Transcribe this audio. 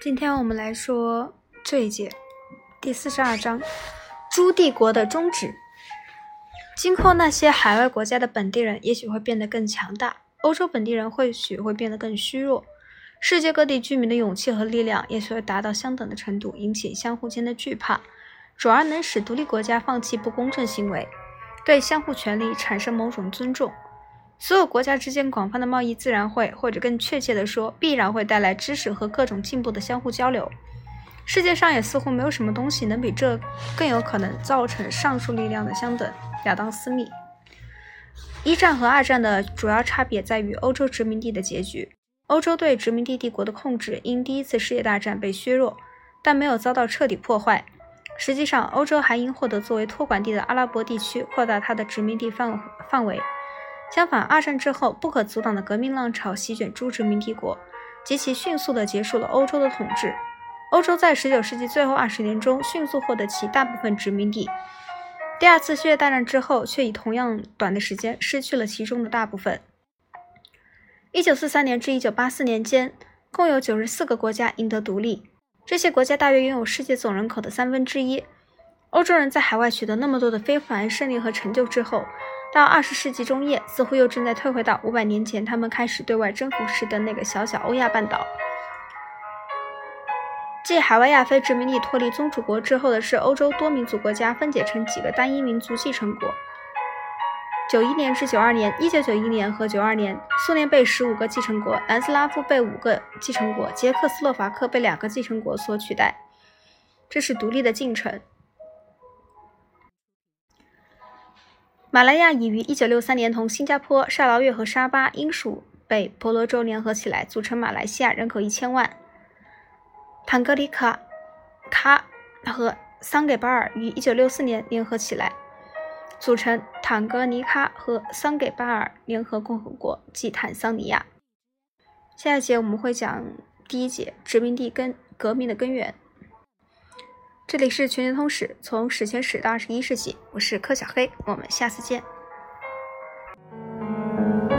今天我们来说这一节第四十二章：诸帝国的终止。今后那些海外国家的本地人也许会变得更强大，欧洲本地人或许会变得更虚弱。世界各地居民的勇气和力量也许会达到相等的程度，引起相互间的惧怕，转而能使独立国家放弃不公正行为，对相互权利产生某种尊重。所有国家之间广泛的贸易自然会，或者更确切地说，必然会带来知识和各种进步的相互交流。世界上也似乎没有什么东西能比这更有可能造成上述力量的相等。亚当·斯密。一战和二战的主要差别在于欧洲殖民地的结局。欧洲对殖民地帝国的控制因第一次世界大战被削弱，但没有遭到彻底破坏。实际上，欧洲还因获得作为托管地的阿拉伯地区，扩大它的殖民地范范围。相反，二战之后，不可阻挡的革命浪潮席卷诸殖民帝国，极其迅速地结束了欧洲的统治。欧洲在19世纪最后二十年中迅速获得其大部分殖民地。第二次世界大战之后，却以同样短的时间失去了其中的大部分。1943年至1984年间，共有94个国家赢得独立，这些国家大约拥有世界总人口的三分之一。欧洲人在海外取得那么多的非凡胜利和成就之后，到二十世纪中叶，似乎又正在退回到五百年前他们开始对外征服时的那个小小欧亚半岛。继海外亚非殖民地脱离宗主国之后的是欧洲多民族国家分解成几个单一民族继承国。九一年至九二年，一九九一年和九二年，苏联被十五个继承国，南斯拉夫被五个继承国，捷克斯洛伐克被两个继承国所取代。这是独立的进程。马来亚已于1963年同新加坡、沙劳越和沙巴、英属北婆罗洲联合起来，组成马来西亚，人口1000万。坦格里卡卡和桑给巴尔于1964年联合起来，组成坦格尼卡和桑给巴尔联合共和国，即坦桑尼亚。下一节我们会讲第一节殖民地根革命的根源。这里是全球通史，从史前史到二十一世纪，我是柯小黑，我们下次见。